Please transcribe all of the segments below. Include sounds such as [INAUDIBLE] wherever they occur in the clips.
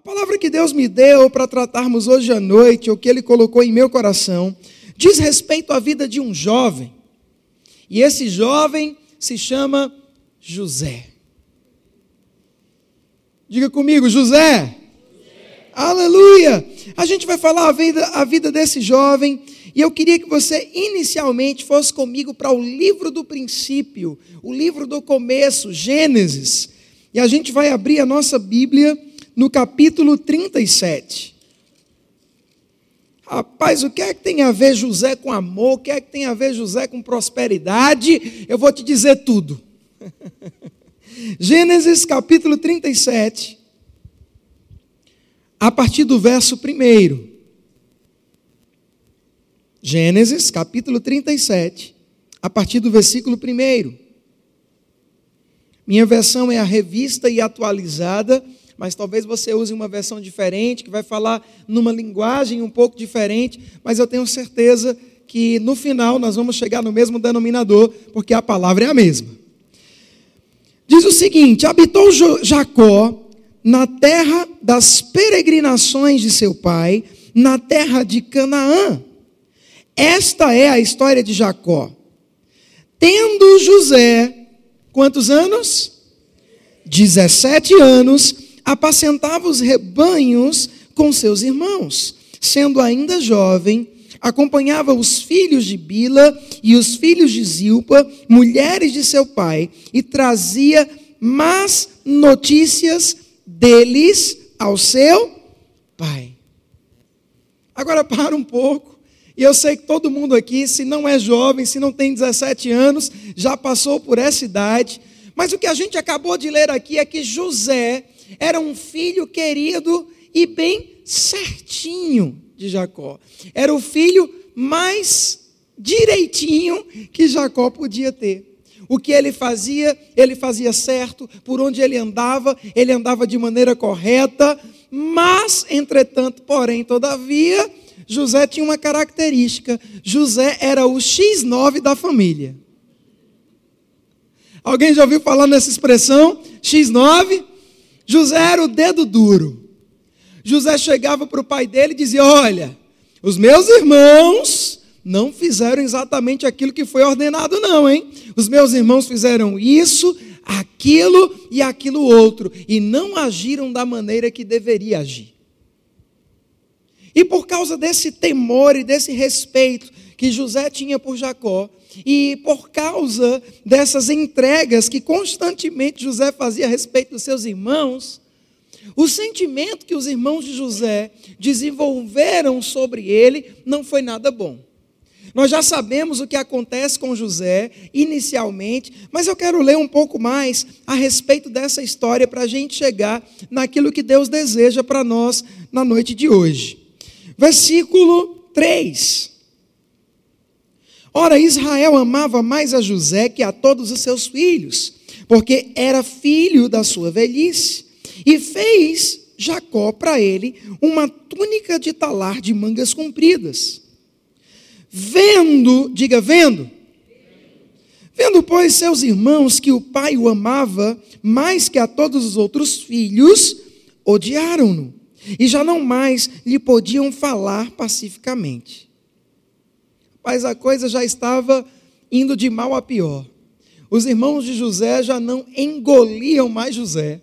A palavra que Deus me deu para tratarmos hoje à noite, o que Ele colocou em meu coração, diz respeito à vida de um jovem. E esse jovem se chama José. Diga comigo, José. José. Aleluia! A gente vai falar a vida, a vida desse jovem. E eu queria que você inicialmente fosse comigo para o livro do princípio, o livro do começo, Gênesis. E a gente vai abrir a nossa Bíblia no capítulo 37. Rapaz, o que é que tem a ver José com amor? O que é que tem a ver José com prosperidade? Eu vou te dizer tudo. [LAUGHS] Gênesis capítulo 37, a partir do verso 1. Gênesis capítulo 37, a partir do versículo 1. Minha versão é a revista e atualizada mas talvez você use uma versão diferente, que vai falar numa linguagem um pouco diferente, mas eu tenho certeza que no final nós vamos chegar no mesmo denominador, porque a palavra é a mesma. Diz o seguinte: habitou Jacó na terra das peregrinações de seu pai, na terra de Canaã. Esta é a história de Jacó. Tendo José, quantos anos? 17 anos, apacentava os rebanhos com seus irmãos. Sendo ainda jovem, acompanhava os filhos de Bila e os filhos de Zilpa, mulheres de seu pai, e trazia más notícias deles ao seu pai. Agora para um pouco. E eu sei que todo mundo aqui, se não é jovem, se não tem 17 anos, já passou por essa idade. Mas o que a gente acabou de ler aqui é que José era um filho querido e bem certinho de Jacó. Era o filho mais direitinho que Jacó podia ter. O que ele fazia, ele fazia certo, por onde ele andava, ele andava de maneira correta, mas, entretanto, porém, todavia, José tinha uma característica: José era o X9 da família. Alguém já ouviu falar nessa expressão? X9? José era o dedo duro. José chegava para o pai dele e dizia: Olha, os meus irmãos não fizeram exatamente aquilo que foi ordenado, não, hein? Os meus irmãos fizeram isso, aquilo e aquilo outro, e não agiram da maneira que deveria agir. E por causa desse temor e desse respeito que José tinha por Jacó, e por causa dessas entregas que constantemente José fazia a respeito dos seus irmãos, o sentimento que os irmãos de José desenvolveram sobre ele não foi nada bom. Nós já sabemos o que acontece com José inicialmente, mas eu quero ler um pouco mais a respeito dessa história para a gente chegar naquilo que Deus deseja para nós na noite de hoje. Versículo 3. Ora, Israel amava mais a José que a todos os seus filhos, porque era filho da sua velhice, e fez Jacó para ele uma túnica de talar de mangas compridas. Vendo, diga vendo, vendo, pois, seus irmãos que o pai o amava mais que a todos os outros filhos, odiaram-no, e já não mais lhe podiam falar pacificamente mas a coisa já estava indo de mal a pior. Os irmãos de José já não engoliam mais José.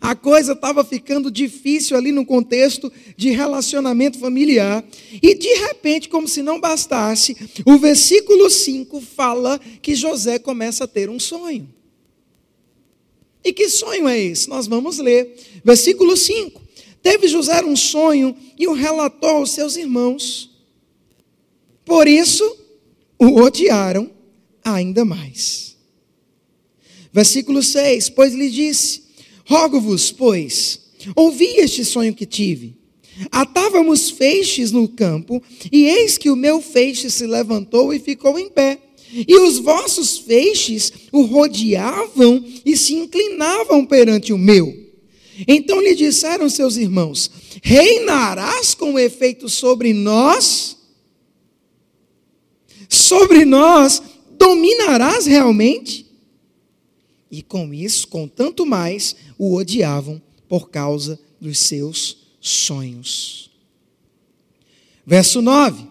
A coisa estava ficando difícil ali no contexto de relacionamento familiar. E de repente, como se não bastasse, o versículo 5 fala que José começa a ter um sonho. E que sonho é esse? Nós vamos ler. Versículo 5. Teve José um sonho e o relatou aos seus irmãos. Por isso, o odiaram ainda mais. Versículo 6: Pois lhe disse: Rogo-vos, pois, ouvi este sonho que tive. Atávamos feixes no campo, e eis que o meu feixe se levantou e ficou em pé. E os vossos feixes o rodeavam e se inclinavam perante o meu. Então lhe disseram seus irmãos: Reinarás com efeito sobre nós? Sobre nós, dominarás realmente? E com isso, com tanto mais, o odiavam por causa dos seus sonhos. Verso 9: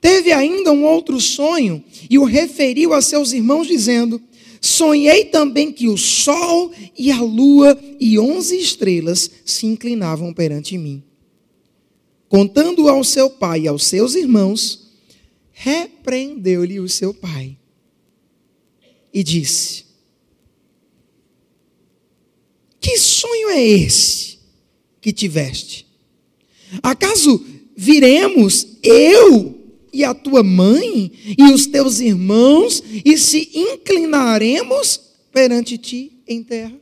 Teve ainda um outro sonho e o referiu a seus irmãos, dizendo: Sonhei também que o sol e a lua e onze estrelas se inclinavam perante mim. Contando ao seu pai e aos seus irmãos, repreendeu-lhe o seu pai e disse: Que sonho é esse que tiveste? Acaso viremos eu e a tua mãe e os teus irmãos e se inclinaremos perante ti em terra?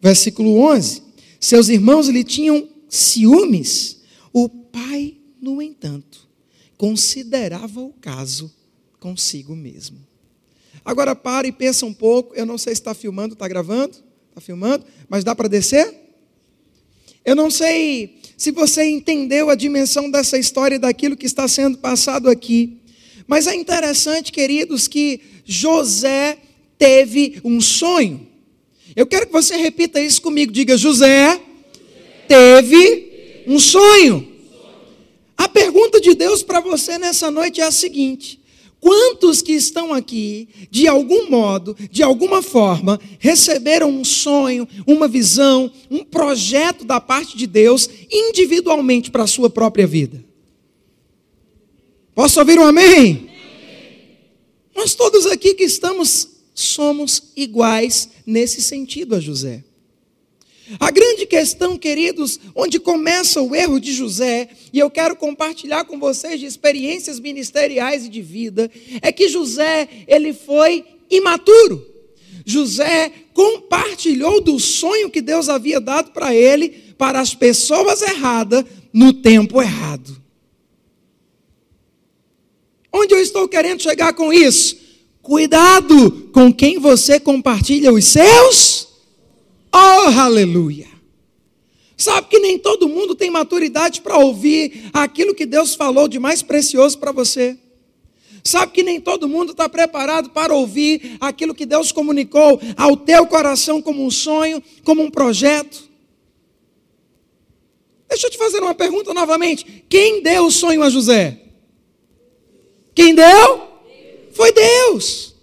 Versículo 11: Seus irmãos lhe tinham ciúmes, o pai, no entanto, considerava o caso consigo mesmo. Agora para e pensa um pouco. Eu não sei se está filmando, está gravando, está filmando, mas dá para descer? Eu não sei se você entendeu a dimensão dessa história e daquilo que está sendo passado aqui. Mas é interessante, queridos, que José teve um sonho. Eu quero que você repita isso comigo. Diga: José teve um sonho. A pergunta de Deus para você nessa noite é a seguinte: Quantos que estão aqui, de algum modo, de alguma forma, receberam um sonho, uma visão, um projeto da parte de Deus, individualmente para a sua própria vida? Posso ouvir um amém? Nós todos aqui que estamos, somos iguais nesse sentido a José. A grande questão, queridos, onde começa o erro de José, e eu quero compartilhar com vocês de experiências ministeriais e de vida, é que José, ele foi imaturo. José compartilhou do sonho que Deus havia dado para ele, para as pessoas erradas, no tempo errado. Onde eu estou querendo chegar com isso? Cuidado com quem você compartilha os seus Oh, aleluia! Sabe que nem todo mundo tem maturidade para ouvir aquilo que Deus falou de mais precioso para você. Sabe que nem todo mundo está preparado para ouvir aquilo que Deus comunicou ao teu coração como um sonho, como um projeto. Deixa eu te fazer uma pergunta novamente. Quem deu o sonho a José? Quem deu? Foi Deus.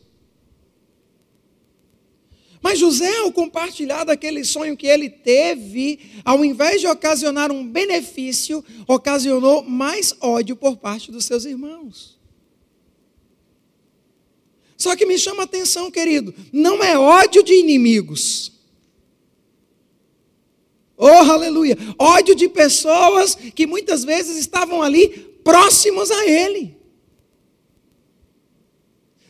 Mas José, ao compartilhar daquele sonho que ele teve, ao invés de ocasionar um benefício, ocasionou mais ódio por parte dos seus irmãos. Só que me chama a atenção, querido, não é ódio de inimigos. Oh, aleluia! Ódio de pessoas que muitas vezes estavam ali próximos a ele.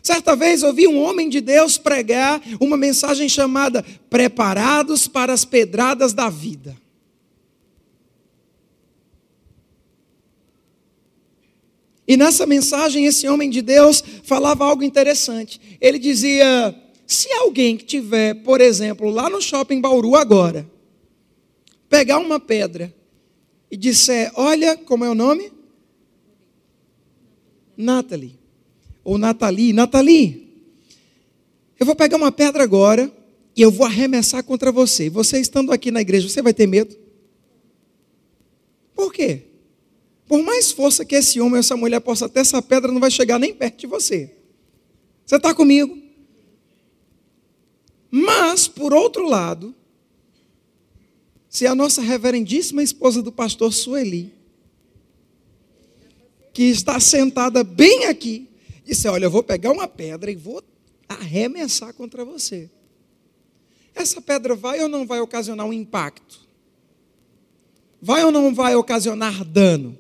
Certa vez ouvi um homem de Deus pregar uma mensagem chamada Preparados para as Pedradas da Vida. E nessa mensagem, esse homem de Deus falava algo interessante. Ele dizia: se alguém que tiver, por exemplo, lá no shopping Bauru agora, pegar uma pedra e disser: Olha, como é o nome? Natalie ou Nathalie, Nathalie, eu vou pegar uma pedra agora e eu vou arremessar contra você. Você estando aqui na igreja, você vai ter medo? Por quê? Por mais força que esse homem ou essa mulher possa ter, essa pedra não vai chegar nem perto de você. Você está comigo? Mas, por outro lado, se a nossa reverendíssima esposa do pastor Sueli, que está sentada bem aqui, disse: Olha, eu vou pegar uma pedra e vou arremessar contra você. Essa pedra vai ou não vai ocasionar um impacto? Vai ou não vai ocasionar dano?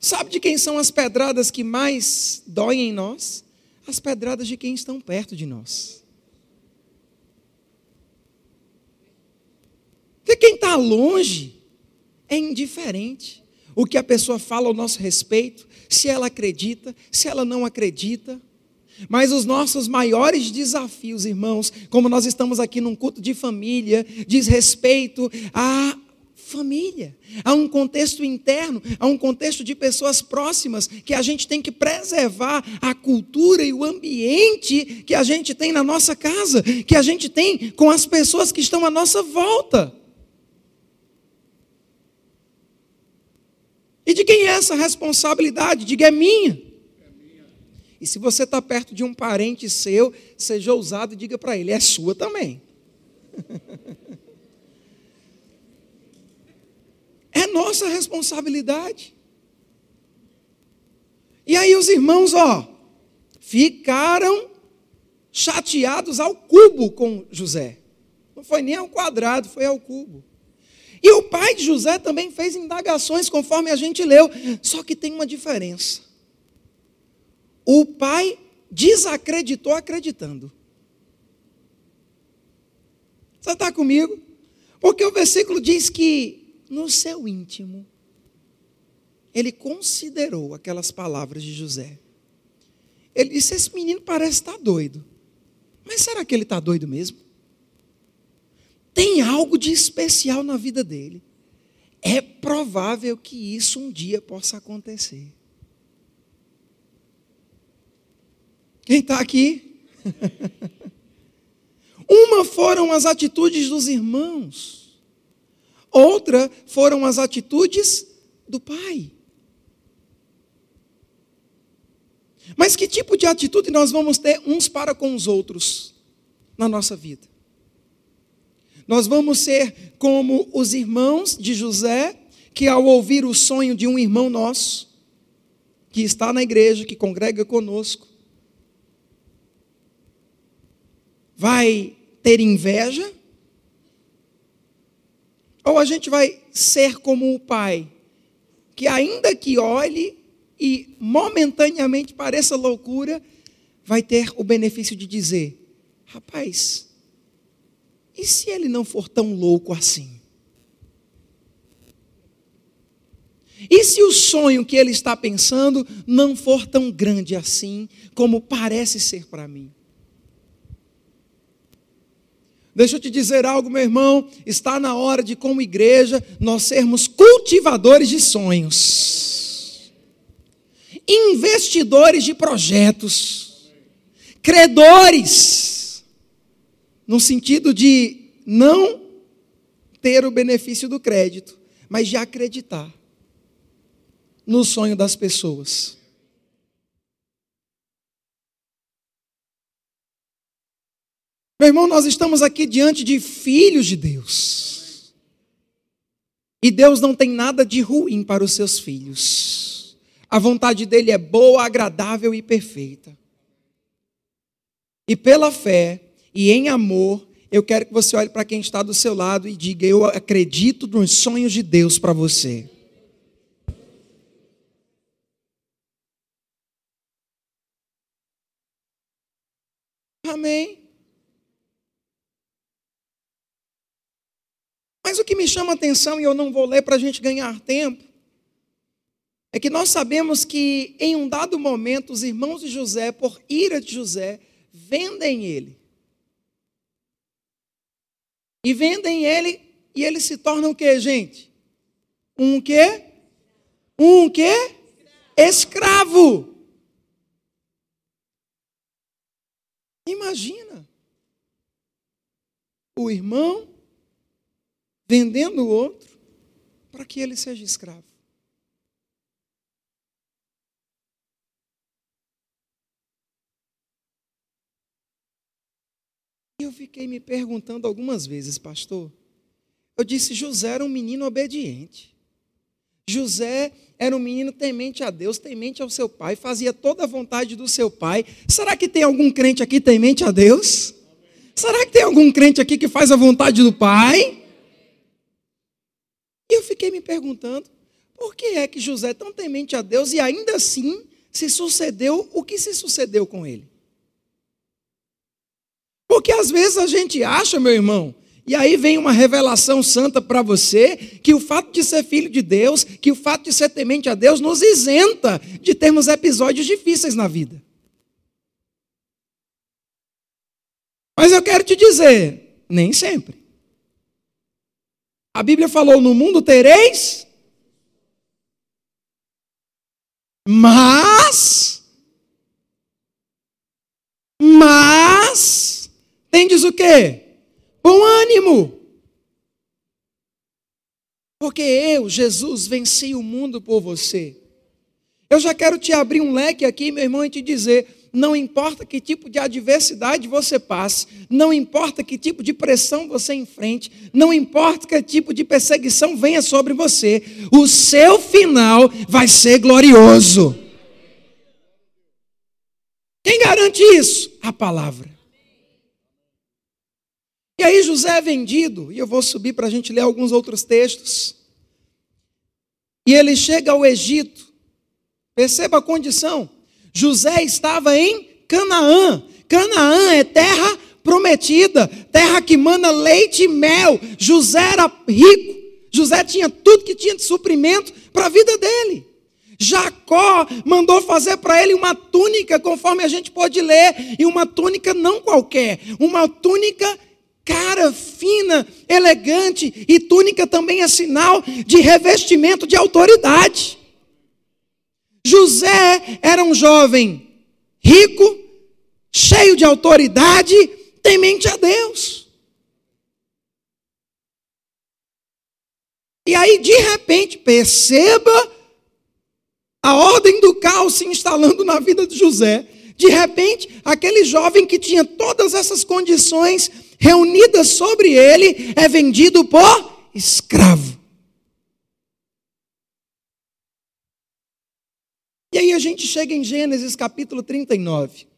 Sabe de quem são as pedradas que mais doem em nós? As pedradas de quem estão perto de nós. Porque quem está longe é indiferente o que a pessoa fala ao nosso respeito, se ela acredita, se ela não acredita. Mas os nossos maiores desafios, irmãos, como nós estamos aqui num culto de família, diz respeito a família, há um contexto interno, há um contexto de pessoas próximas que a gente tem que preservar a cultura e o ambiente que a gente tem na nossa casa, que a gente tem com as pessoas que estão à nossa volta. E de quem é essa responsabilidade? Diga, é minha. E se você está perto de um parente seu, seja ousado e diga para ele: é sua também. [LAUGHS] É nossa responsabilidade. E aí os irmãos, ó, ficaram chateados ao cubo com José. Não foi nem ao quadrado, foi ao cubo. E o pai de José também fez indagações, conforme a gente leu. Só que tem uma diferença. O pai desacreditou acreditando. Você está comigo? Porque o versículo diz que no seu íntimo, ele considerou aquelas palavras de José. Ele disse: Esse menino parece estar doido. Mas será que ele está doido mesmo? Tem algo de especial na vida dele. É provável que isso um dia possa acontecer. Quem está aqui? [LAUGHS] Uma foram as atitudes dos irmãos, outra foram as atitudes do pai. Mas que tipo de atitude nós vamos ter uns para com os outros na nossa vida? Nós vamos ser como os irmãos de José, que ao ouvir o sonho de um irmão nosso, que está na igreja, que congrega conosco, vai ter inveja? Ou a gente vai ser como o pai, que ainda que olhe e momentaneamente pareça loucura, vai ter o benefício de dizer: rapaz, e se ele não for tão louco assim? E se o sonho que ele está pensando não for tão grande assim, como parece ser para mim? Deixa eu te dizer algo, meu irmão. Está na hora de, como igreja, nós sermos cultivadores de sonhos, investidores de projetos, credores no sentido de não ter o benefício do crédito, mas de acreditar no sonho das pessoas. Meu irmão, nós estamos aqui diante de filhos de Deus. E Deus não tem nada de ruim para os seus filhos. A vontade dele é boa, agradável e perfeita. E pela fé, e em amor, eu quero que você olhe para quem está do seu lado e diga: Eu acredito nos sonhos de Deus para você. Amém. Mas o que me chama a atenção, e eu não vou ler para a gente ganhar tempo, é que nós sabemos que em um dado momento os irmãos de José, por ira de José, vendem ele e vendem ele e ele se torna o que, gente? Um quê? Um quê? Escravo. Imagina o irmão vendendo o outro para que ele seja escravo. E eu fiquei me perguntando algumas vezes, pastor. Eu disse: José era um menino obediente. José era um menino temente a Deus, temente ao seu pai, fazia toda a vontade do seu pai. Será que tem algum crente aqui temente a Deus? Será que tem algum crente aqui que faz a vontade do pai? E eu fiquei me perguntando: por que é que José é tão temente a Deus e ainda assim se sucedeu o que se sucedeu com ele? Porque às vezes a gente acha, meu irmão, e aí vem uma revelação santa para você, que o fato de ser filho de Deus, que o fato de ser temente a Deus, nos isenta de termos episódios difíceis na vida. Mas eu quero te dizer, nem sempre. A Bíblia falou: no mundo tereis. Mas. Mas. Tendes o quê? Bom ânimo. Porque eu, Jesus, venci o mundo por você. Eu já quero te abrir um leque aqui, meu irmão, e te dizer: não importa que tipo de adversidade você passe, não importa que tipo de pressão você enfrente, não importa que tipo de perseguição venha sobre você, o seu final vai ser glorioso. Quem garante isso? A palavra. E aí José é vendido, e eu vou subir para a gente ler alguns outros textos. E ele chega ao Egito. Perceba a condição. José estava em Canaã. Canaã é terra prometida, terra que mana leite e mel. José era rico. José tinha tudo que tinha de suprimento para a vida dele. Jacó mandou fazer para ele uma túnica, conforme a gente pode ler, e uma túnica não qualquer, uma túnica cara, fina, elegante, e túnica também é sinal de revestimento de autoridade. José era um jovem rico, cheio de autoridade, temente a Deus. E aí, de repente, perceba a ordem do caos se instalando na vida de José. De repente, aquele jovem que tinha todas essas condições reunidas sobre ele é vendido por escravo. E aí a gente chega em Gênesis capítulo 39.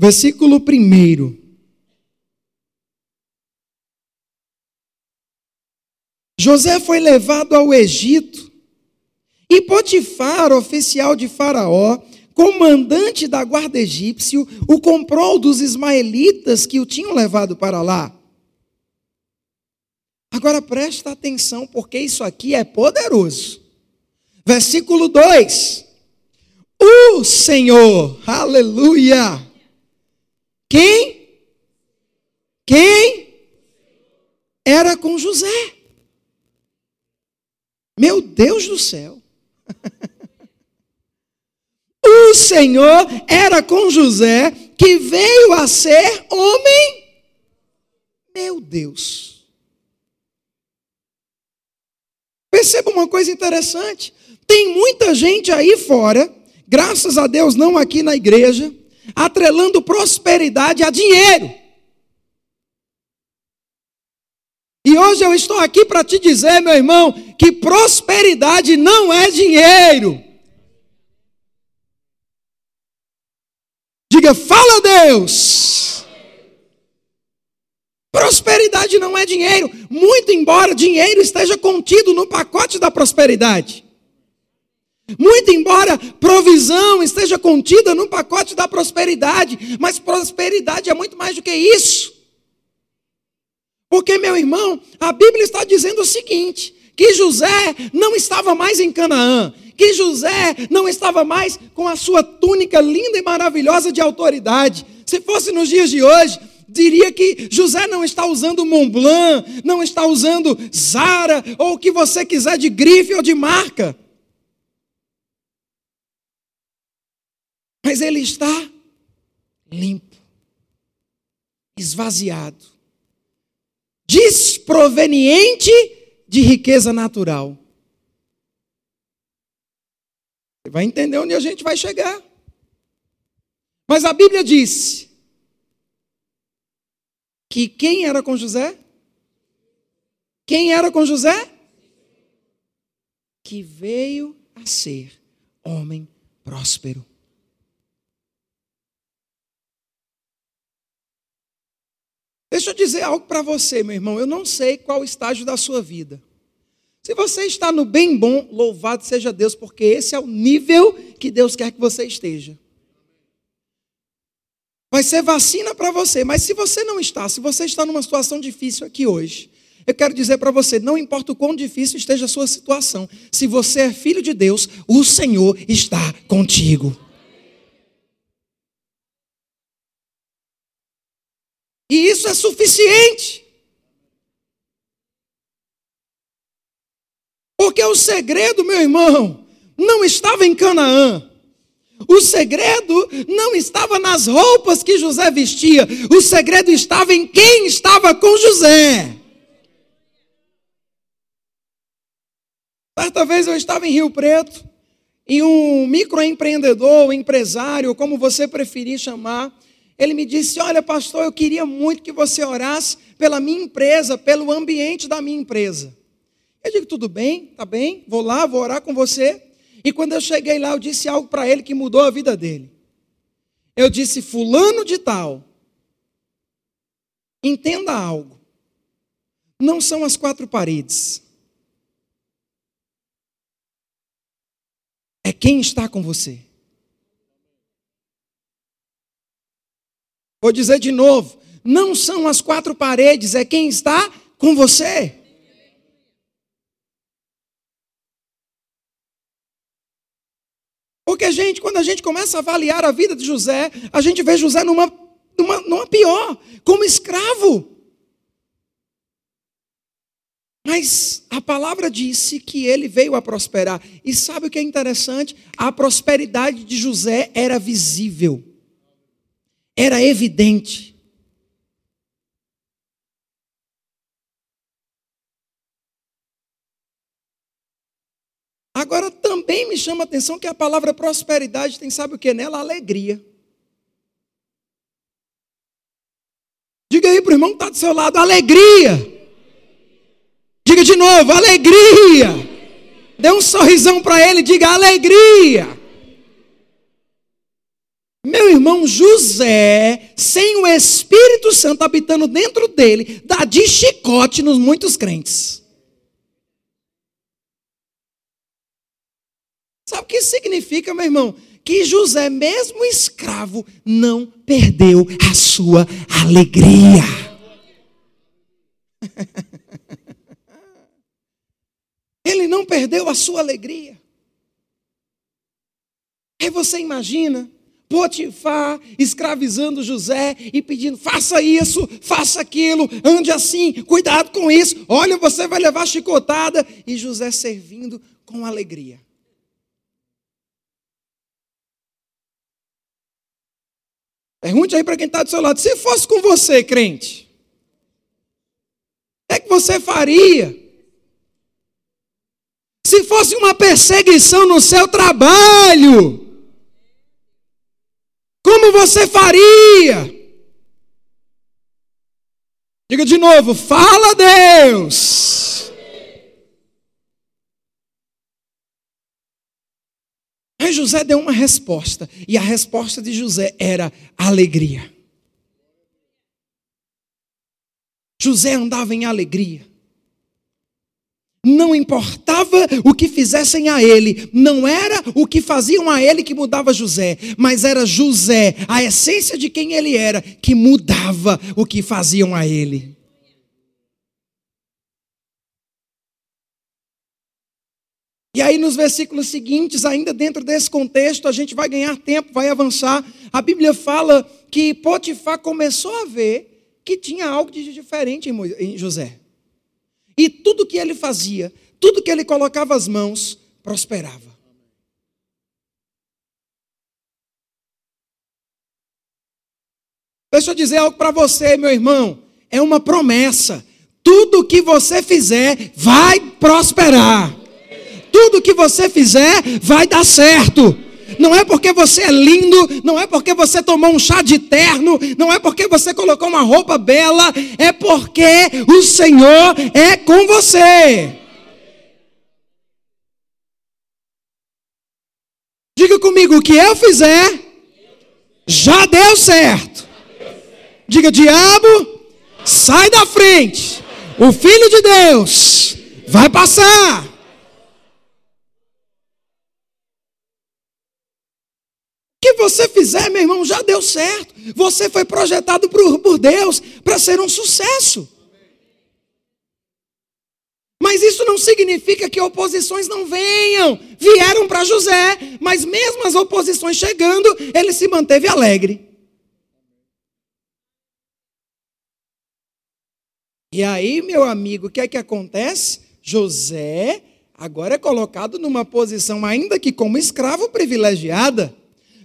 Versículo 1. José foi levado ao Egito e Potifar, oficial de Faraó, comandante da guarda egípcio, o comprou dos ismaelitas que o tinham levado para lá. Agora presta atenção, porque isso aqui é poderoso. Versículo 2: O Senhor, aleluia. Quem? Quem? Era com José. Meu Deus do céu. [LAUGHS] o Senhor era com José, que veio a ser homem. Meu Deus. Perceba uma coisa interessante: tem muita gente aí fora, graças a Deus não aqui na igreja, atrelando prosperidade a dinheiro. E hoje eu estou aqui para te dizer, meu irmão, que prosperidade não é dinheiro. Diga, fala Deus. Prosperidade não é dinheiro, muito embora dinheiro esteja contido no pacote da prosperidade. Muito embora provisão esteja contida no pacote da prosperidade, mas prosperidade é muito mais do que isso. Porque, meu irmão, a Bíblia está dizendo o seguinte: que José não estava mais em Canaã, que José não estava mais com a sua túnica linda e maravilhosa de autoridade. Se fosse nos dias de hoje, diria que José não está usando Montblanc, não está usando Zara, ou o que você quiser de grife ou de marca. Mas ele está limpo, esvaziado, desproveniente de riqueza natural. Vai entender onde a gente vai chegar. Mas a Bíblia disse que quem era com José? Quem era com José? Que veio a ser homem próspero. Deixa eu dizer algo para você, meu irmão. Eu não sei qual o estágio da sua vida. Se você está no bem bom, louvado seja Deus, porque esse é o nível que Deus quer que você esteja vai ser vacina para você. Mas se você não está, se você está numa situação difícil aqui hoje, eu quero dizer para você: não importa o quão difícil esteja a sua situação, se você é filho de Deus, o Senhor está contigo. E isso é suficiente. Porque o segredo, meu irmão, não estava em Canaã. O segredo não estava nas roupas que José vestia, o segredo estava em quem estava com José. Certa vez eu estava em Rio Preto e um microempreendedor, empresário, como você preferir chamar, ele me disse: Olha, pastor, eu queria muito que você orasse pela minha empresa, pelo ambiente da minha empresa. Eu digo: Tudo bem, tá bem, vou lá, vou orar com você. E quando eu cheguei lá, eu disse algo para ele que mudou a vida dele. Eu disse: Fulano de Tal, entenda algo. Não são as quatro paredes. É quem está com você. Vou dizer de novo: não são as quatro paredes, é quem está com você. Porque, gente, quando a gente começa a avaliar a vida de José, a gente vê José numa, numa, numa pior, como escravo. Mas a palavra disse que ele veio a prosperar. E sabe o que é interessante? A prosperidade de José era visível, era evidente. Agora também me chama a atenção que a palavra prosperidade tem, sabe o que nela? Alegria. Diga aí para o irmão que está do seu lado, alegria. Diga de novo, alegria. Dê um sorrisão para ele, diga alegria. Meu irmão José, sem o Espírito Santo habitando dentro dele, dá de chicote nos muitos crentes. Sabe o que significa, meu irmão? Que José, mesmo escravo, não perdeu a sua alegria. [LAUGHS] Ele não perdeu a sua alegria. Aí você imagina Potifar escravizando José e pedindo: faça isso, faça aquilo, ande assim, cuidado com isso, olha, você vai levar chicotada. E José servindo com alegria. Pergunte aí para quem está do seu lado: se fosse com você, crente, o que, é que você faria? Se fosse uma perseguição no seu trabalho, como você faria? Diga de novo: fala Deus. Aí José deu uma resposta, e a resposta de José era alegria. José andava em alegria. Não importava o que fizessem a ele, não era o que faziam a ele que mudava José, mas era José, a essência de quem ele era, que mudava o que faziam a ele. E aí, nos versículos seguintes, ainda dentro desse contexto, a gente vai ganhar tempo, vai avançar. A Bíblia fala que Potifar começou a ver que tinha algo de diferente em José. E tudo que ele fazia, tudo que ele colocava as mãos, prosperava. Deixa eu dizer algo para você, meu irmão. É uma promessa. Tudo que você fizer vai prosperar tudo que você fizer vai dar certo. Não é porque você é lindo, não é porque você tomou um chá de terno, não é porque você colocou uma roupa bela, é porque o Senhor é com você. Diga comigo, o que eu fizer já deu certo. Diga, diabo, sai da frente. O Filho de Deus vai passar. Que você fizer, meu irmão, já deu certo. Você foi projetado por, por Deus para ser um sucesso. Mas isso não significa que oposições não venham. Vieram para José, mas mesmo as oposições chegando, ele se manteve alegre. E aí, meu amigo, o que é que acontece? José agora é colocado numa posição, ainda que como escravo, privilegiada.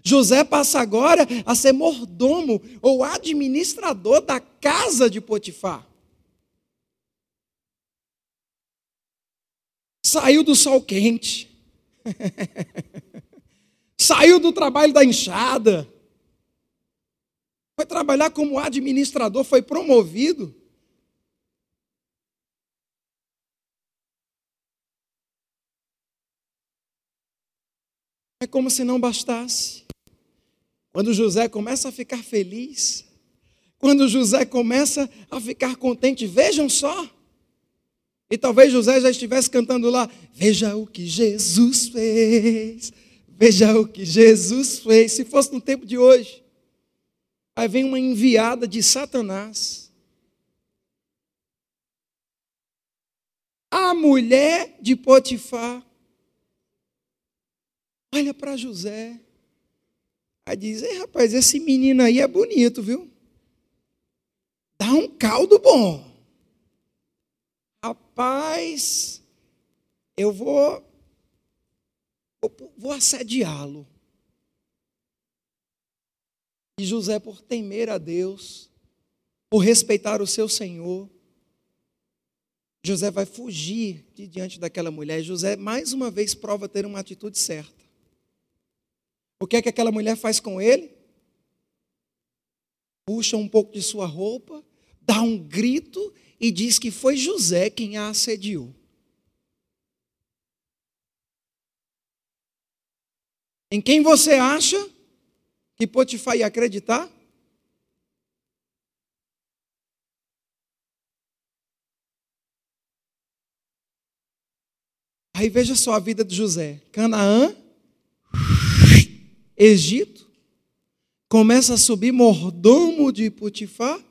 José passa agora a ser mordomo ou administrador da casa de Potifar. Saiu do sol quente. [LAUGHS] Saiu do trabalho da enxada. Foi trabalhar como administrador, foi promovido. É como se não bastasse. Quando José começa a ficar feliz, quando José começa a ficar contente, vejam só. E talvez José já estivesse cantando lá: Veja o que Jesus fez, veja o que Jesus fez. Se fosse no tempo de hoje, aí vem uma enviada de Satanás. A mulher de Potifar olha para José Aí diz: Ei, rapaz, esse menino aí é bonito, viu? Dá um caldo bom. Rapaz, eu vou, vou, vou assediá-lo. E José, por temer a Deus, por respeitar o seu Senhor, José vai fugir de diante daquela mulher. José, mais uma vez, prova ter uma atitude certa. O que é que aquela mulher faz com ele? Puxa um pouco de sua roupa, dá um grito e diz que foi José quem a assediou. Em quem você acha que Potifar ia acreditar? Aí veja só a vida de José. Canaã Egito, começa a subir mordomo de Potifar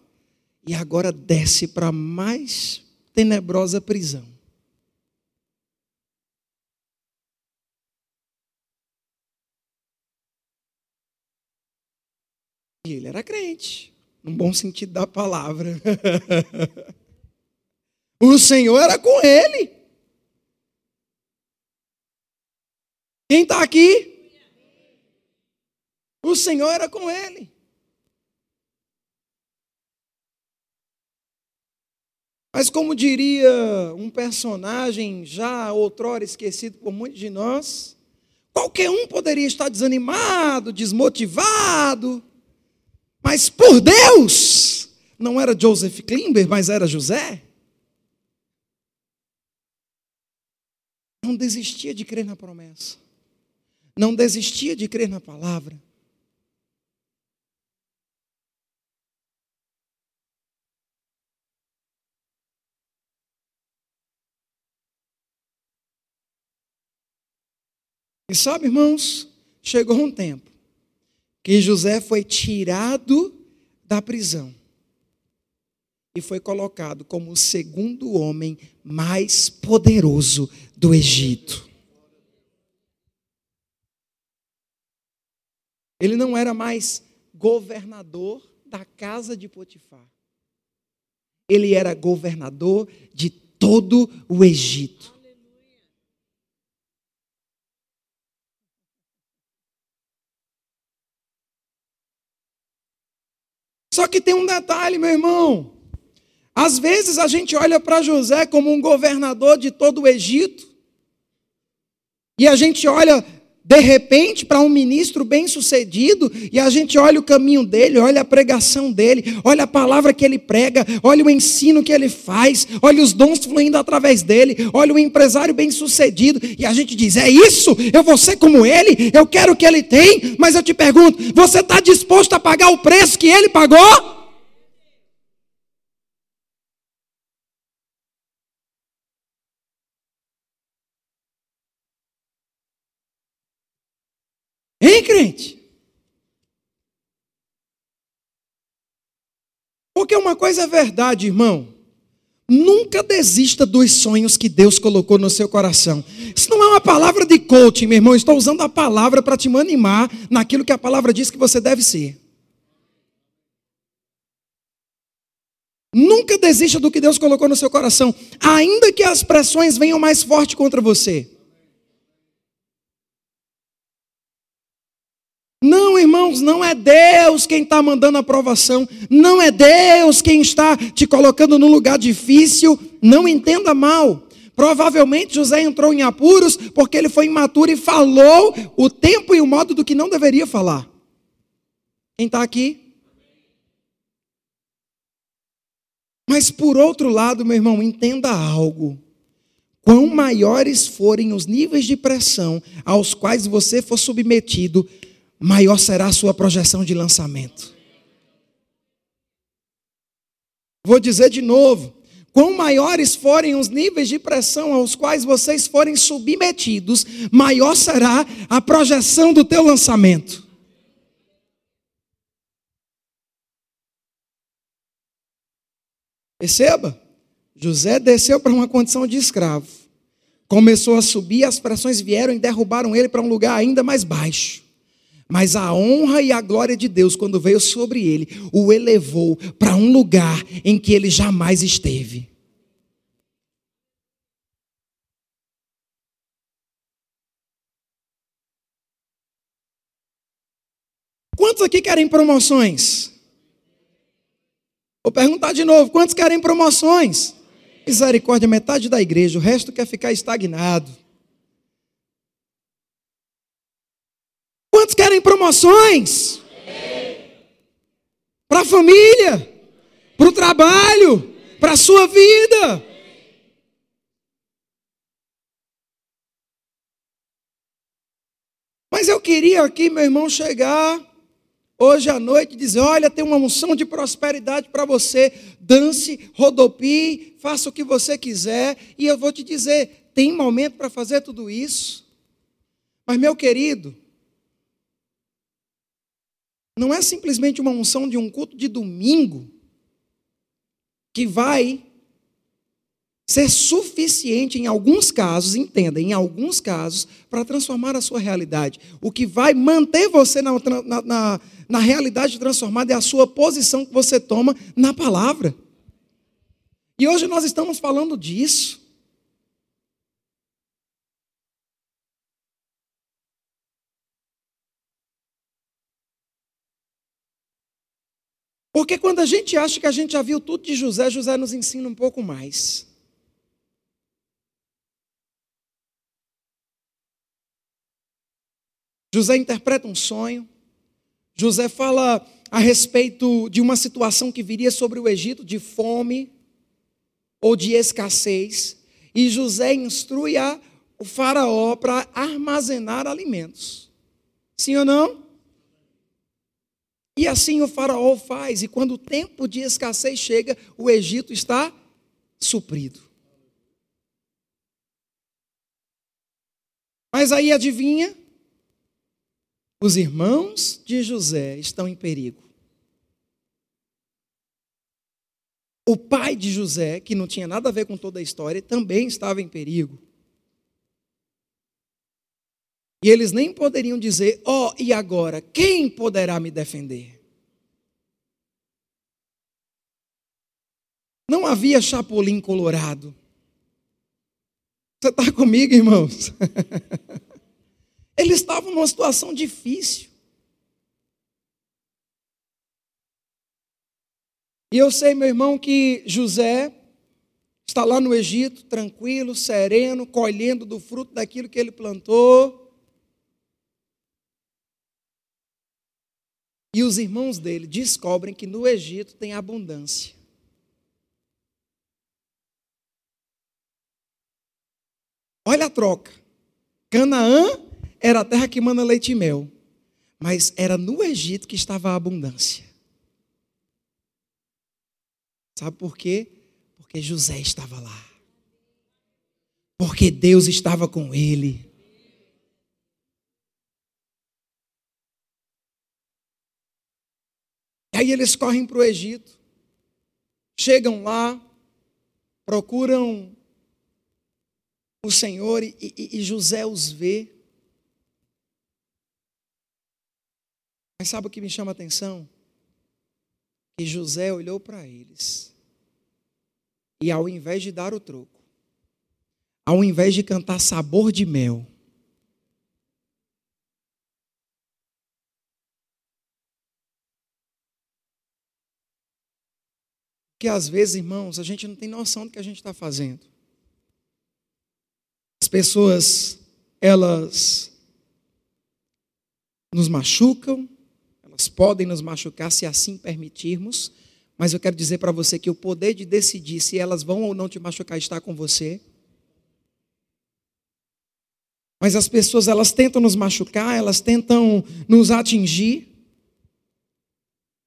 e agora desce para a mais tenebrosa prisão. E ele era crente, no bom sentido da palavra. [LAUGHS] o Senhor era com ele. Quem está aqui? O Senhor era com ele. Mas, como diria um personagem já outrora esquecido por muitos de nós, qualquer um poderia estar desanimado, desmotivado, mas por Deus, não era Joseph Klimber, mas era José. Não desistia de crer na promessa, não desistia de crer na palavra. E sabe, irmãos, chegou um tempo que José foi tirado da prisão e foi colocado como o segundo homem mais poderoso do Egito. Ele não era mais governador da casa de Potifar. Ele era governador de todo o Egito. Só que tem um detalhe, meu irmão. Às vezes a gente olha para José como um governador de todo o Egito, e a gente olha de repente para um ministro bem-sucedido e a gente olha o caminho dele, olha a pregação dele, olha a palavra que ele prega, olha o ensino que ele faz, olha os dons fluindo através dele, olha o empresário bem-sucedido e a gente diz: é isso, eu vou ser como ele, eu quero o que ele tem, mas eu te pergunto: você está disposto a pagar o preço que ele pagou? Hein, crente? Porque uma coisa é verdade, irmão. Nunca desista dos sonhos que Deus colocou no seu coração. Isso não é uma palavra de coaching, meu irmão. Estou usando a palavra para te animar naquilo que a palavra diz que você deve ser. Nunca desista do que Deus colocou no seu coração, ainda que as pressões venham mais forte contra você. Não, irmãos, não é Deus quem está mandando aprovação, não é Deus quem está te colocando num lugar difícil, não entenda mal. Provavelmente José entrou em apuros porque ele foi imaturo e falou o tempo e o modo do que não deveria falar. Quem está aqui? Mas por outro lado, meu irmão, entenda algo. Quão maiores forem os níveis de pressão aos quais você for submetido, maior será a sua projeção de lançamento. Vou dizer de novo: quão maiores forem os níveis de pressão aos quais vocês forem submetidos, maior será a projeção do teu lançamento. Perceba, José desceu para uma condição de escravo. Começou a subir, as pressões vieram e derrubaram ele para um lugar ainda mais baixo. Mas a honra e a glória de Deus, quando veio sobre ele, o elevou para um lugar em que ele jamais esteve. Quantos aqui querem promoções? Vou perguntar de novo: quantos querem promoções? Misericórdia, metade da igreja, o resto quer ficar estagnado. Quantos querem promoções? Para a família, para o trabalho, para a sua vida. Mas eu queria aqui, meu irmão, chegar hoje à noite e dizer: olha, tem uma unção de prosperidade para você. Dance, rodopie, faça o que você quiser. E eu vou te dizer: tem momento para fazer tudo isso. Mas, meu querido, não é simplesmente uma unção de um culto de domingo que vai ser suficiente em alguns casos, entenda, em alguns casos, para transformar a sua realidade. O que vai manter você na, na, na, na realidade transformada é a sua posição que você toma na palavra. E hoje nós estamos falando disso. Porque quando a gente acha que a gente já viu tudo de José, José nos ensina um pouco mais. José interpreta um sonho. José fala a respeito de uma situação que viria sobre o Egito de fome ou de escassez. E José instrui a, o faraó para armazenar alimentos. Sim ou não? E assim o faraó faz, e quando o tempo de escassez chega, o Egito está suprido. Mas aí adivinha? Os irmãos de José estão em perigo. O pai de José, que não tinha nada a ver com toda a história, também estava em perigo. E eles nem poderiam dizer: Ó, oh, e agora? Quem poderá me defender? Não havia chapolim colorado. Você está comigo, irmãos? [LAUGHS] Eles estavam numa situação difícil. E eu sei, meu irmão, que José está lá no Egito, tranquilo, sereno, colhendo do fruto daquilo que ele plantou. E os irmãos dele descobrem que no Egito tem abundância. Olha a troca. Canaã era a terra que manda leite e mel, mas era no Egito que estava a abundância. Sabe por quê? Porque José estava lá. Porque Deus estava com ele. Aí eles correm para o Egito, chegam lá, procuram o Senhor e, e, e José os vê. Mas sabe o que me chama a atenção? Que José olhou para eles E ao invés de dar o troco, ao invés de cantar sabor de mel, que às vezes, irmãos, a gente não tem noção do que a gente está fazendo. As pessoas, elas nos machucam, elas podem nos machucar se assim permitirmos, mas eu quero dizer para você que o poder de decidir se elas vão ou não te machucar está com você. Mas as pessoas, elas tentam nos machucar, elas tentam nos atingir.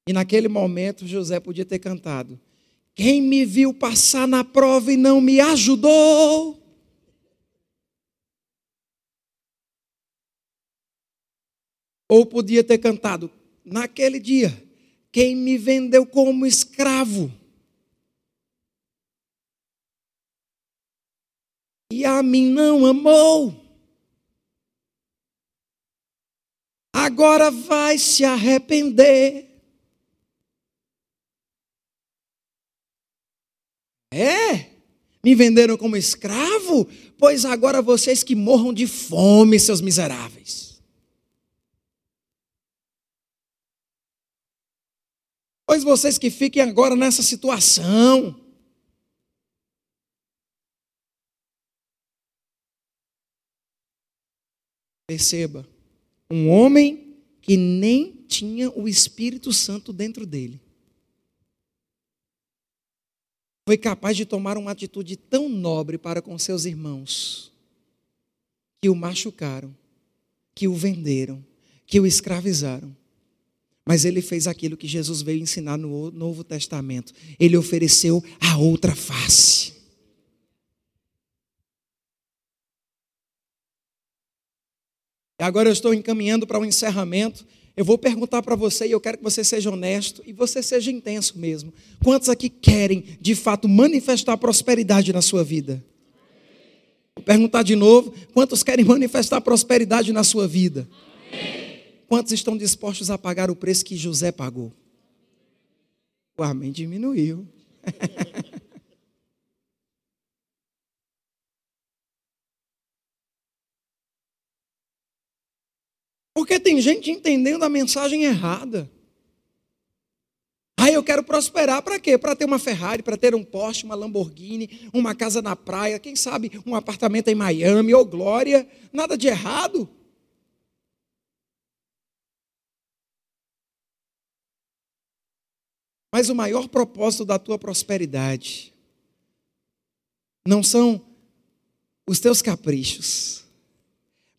E naquele momento, José podia ter cantado: quem me viu passar na prova e não me ajudou? Ou podia ter cantado, naquele dia, quem me vendeu como escravo? E a mim não amou. Agora vai se arrepender. É? Me venderam como escravo? Pois agora vocês que morram de fome, seus miseráveis. Pois vocês que fiquem agora nessa situação. Perceba, um homem que nem tinha o Espírito Santo dentro dele foi capaz de tomar uma atitude tão nobre para com seus irmãos, que o machucaram, que o venderam, que o escravizaram. Mas ele fez aquilo que Jesus veio ensinar no Novo Testamento. Ele ofereceu a outra face. Agora eu estou encaminhando para o um encerramento. Eu vou perguntar para você e eu quero que você seja honesto e você seja intenso mesmo. Quantos aqui querem, de fato, manifestar prosperidade na sua vida? Vou perguntar de novo: quantos querem manifestar prosperidade na sua vida? Quantos estão dispostos a pagar o preço que José pagou? O amém diminuiu. [LAUGHS] Porque tem gente entendendo a mensagem errada. Ah, eu quero prosperar para quê? Para ter uma Ferrari, para ter um Porsche, uma Lamborghini, uma casa na praia, quem sabe um apartamento em Miami, ou glória, nada de errado. Mas o maior propósito da tua prosperidade não são os teus caprichos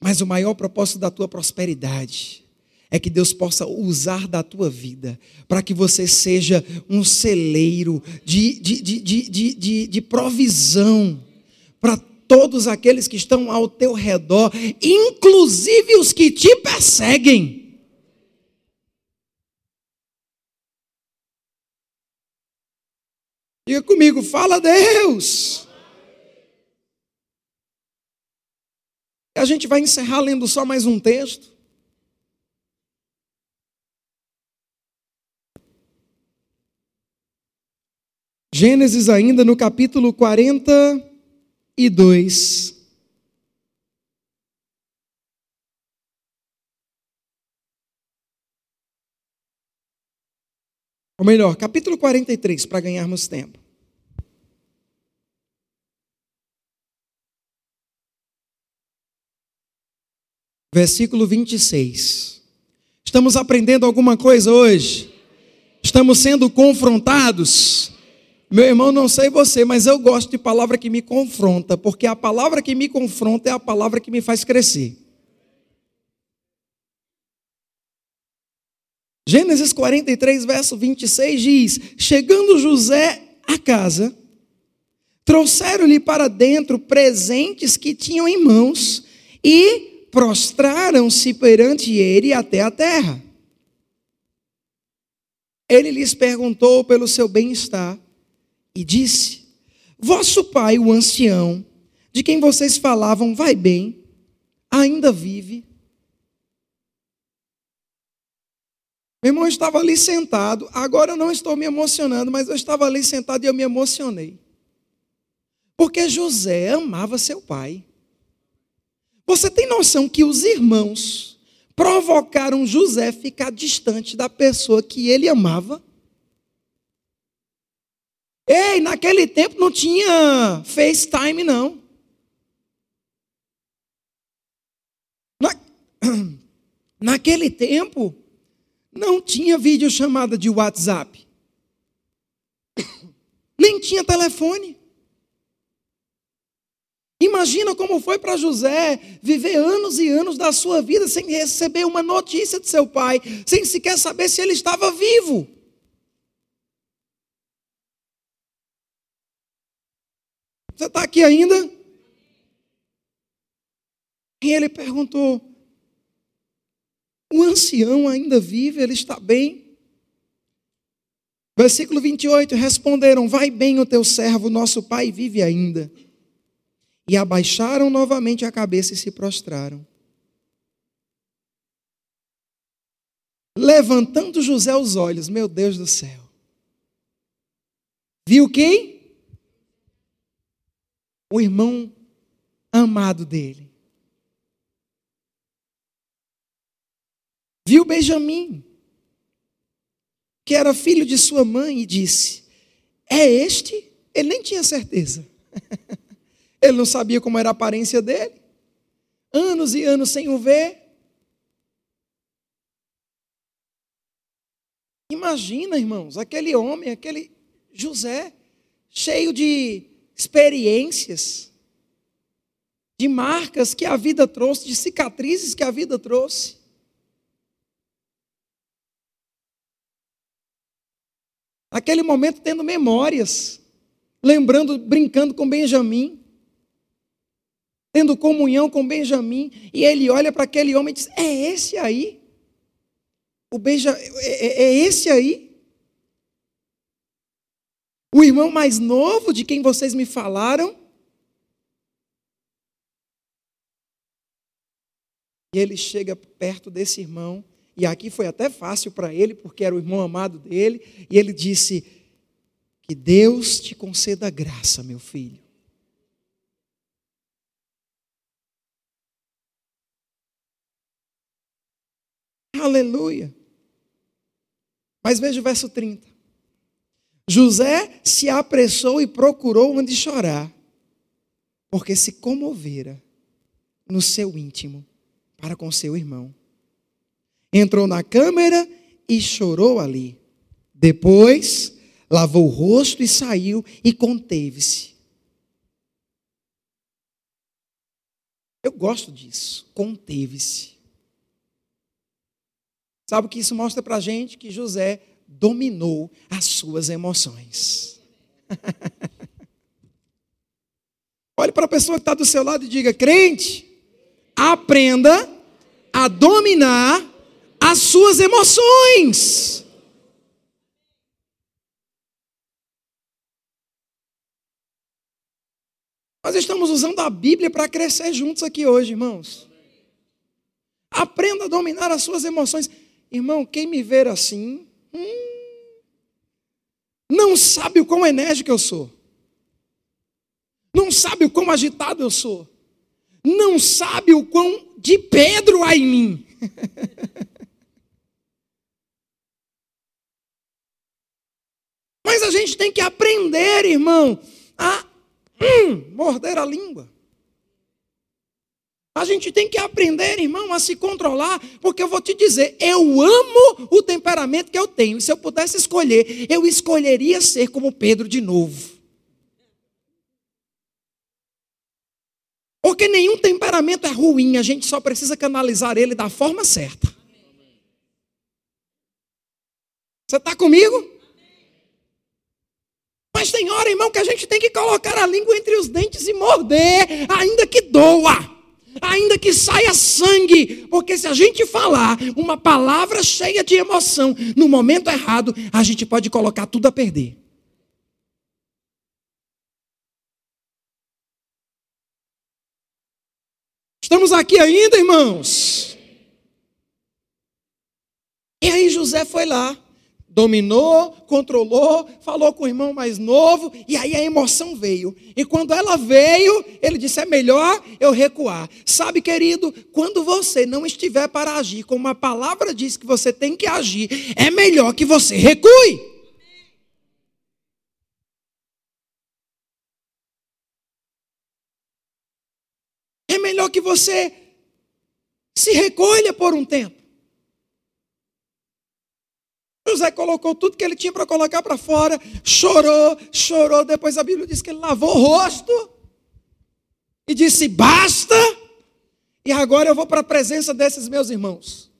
mas o maior propósito da tua prosperidade é que Deus possa usar da tua vida para que você seja um celeiro de, de, de, de, de, de provisão para todos aqueles que estão ao teu redor, inclusive os que te perseguem. Diga comigo, fala Deus. A gente vai encerrar lendo só mais um texto. Gênesis, ainda no capítulo 42. Ou melhor, capítulo 43, para ganharmos tempo. Versículo 26. Estamos aprendendo alguma coisa hoje? Estamos sendo confrontados? Meu irmão, não sei você, mas eu gosto de palavra que me confronta, porque a palavra que me confronta é a palavra que me faz crescer. Gênesis 43, verso 26 diz: Chegando José à casa, trouxeram-lhe para dentro presentes que tinham em mãos e prostraram-se perante ele até a terra. Ele lhes perguntou pelo seu bem-estar e disse: Vosso pai, o ancião, de quem vocês falavam, vai bem, ainda vive. Meu irmão estava ali sentado, agora eu não estou me emocionando, mas eu estava ali sentado e eu me emocionei. Porque José amava seu pai. Você tem noção que os irmãos provocaram José ficar distante da pessoa que ele amava? Ei, naquele tempo não tinha FaceTime, não. Na... [CLEARS THROAT] Naquele tempo, não tinha videochamada de WhatsApp. [CLEARS THROAT] Nem tinha telefone. Imagina como foi para José viver anos e anos da sua vida sem receber uma notícia de seu pai, sem sequer saber se ele estava vivo. Você está aqui ainda? E ele perguntou: O ancião ainda vive? Ele está bem? Versículo 28: Responderam: Vai bem o teu servo, nosso pai vive ainda. E abaixaram novamente a cabeça e se prostraram. Levantando José os olhos, meu Deus do céu. Viu quem? o irmão amado dele. Viu Benjamim, que era filho de sua mãe, e disse: É este? Ele nem tinha certeza. [LAUGHS] Ele não sabia como era a aparência dele. Anos e anos sem o ver. Imagina, irmãos, aquele homem, aquele José, cheio de experiências, de marcas que a vida trouxe, de cicatrizes que a vida trouxe. Aquele momento tendo memórias, lembrando, brincando com Benjamim, tendo comunhão com Benjamim, e ele olha para aquele homem e diz: É esse aí? O Benja, é, é, é esse aí? O irmão mais novo de quem vocês me falaram. E ele chega perto desse irmão, e aqui foi até fácil para ele, porque era o irmão amado dele, e ele disse: Que Deus te conceda graça, meu filho. Aleluia. Mas veja o verso 30. José se apressou e procurou onde chorar, porque se comovera no seu íntimo para com seu irmão. Entrou na câmara e chorou ali. Depois, lavou o rosto e saiu e conteve-se. Eu gosto disso, conteve-se. Sabe o que isso mostra para a gente? Que José dominou as suas emoções. [LAUGHS] Olhe para a pessoa que está do seu lado e diga: crente, aprenda a dominar as suas emoções. Nós estamos usando a Bíblia para crescer juntos aqui hoje, irmãos. Aprenda a dominar as suas emoções. Irmão, quem me ver assim, Hum, não sabe o quão enérgico eu sou. Não sabe o quão agitado eu sou. Não sabe o quão de Pedro há em mim. [LAUGHS] Mas a gente tem que aprender, irmão, a hum, morder a língua. A gente tem que aprender, irmão, a se controlar, porque eu vou te dizer, eu amo o temperamento que eu tenho. Se eu pudesse escolher, eu escolheria ser como Pedro de novo. Porque nenhum temperamento é ruim, a gente só precisa canalizar ele da forma certa. Você está comigo? Mas tem hora, irmão, que a gente tem que colocar a língua entre os dentes e morder, ainda que doa ainda que saia sangue, porque se a gente falar uma palavra cheia de emoção no momento errado, a gente pode colocar tudo a perder. Estamos aqui ainda, irmãos? E aí José foi lá, dominou, controlou, falou com o irmão mais novo, e aí a emoção veio. E quando ela veio, ele disse: é melhor eu recuar. Sabe, querido, quando você não estiver para agir, como a palavra diz que você tem que agir, é melhor que você recue. É melhor que você se recolha por um tempo. José colocou tudo que ele tinha para colocar para fora, chorou, chorou. Depois a Bíblia diz que ele lavou o rosto e disse: Basta, e agora eu vou para a presença desses meus irmãos.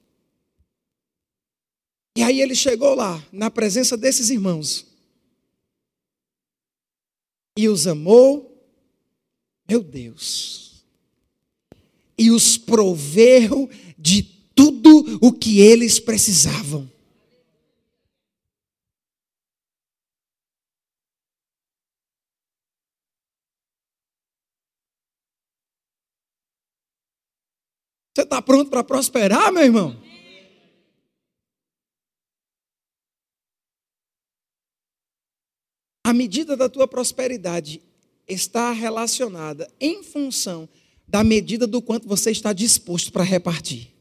E aí ele chegou lá, na presença desses irmãos, e os amou, meu Deus, e os proveu de tudo o que eles precisavam. Você está pronto para prosperar, meu irmão? A medida da tua prosperidade está relacionada em função da medida do quanto você está disposto para repartir.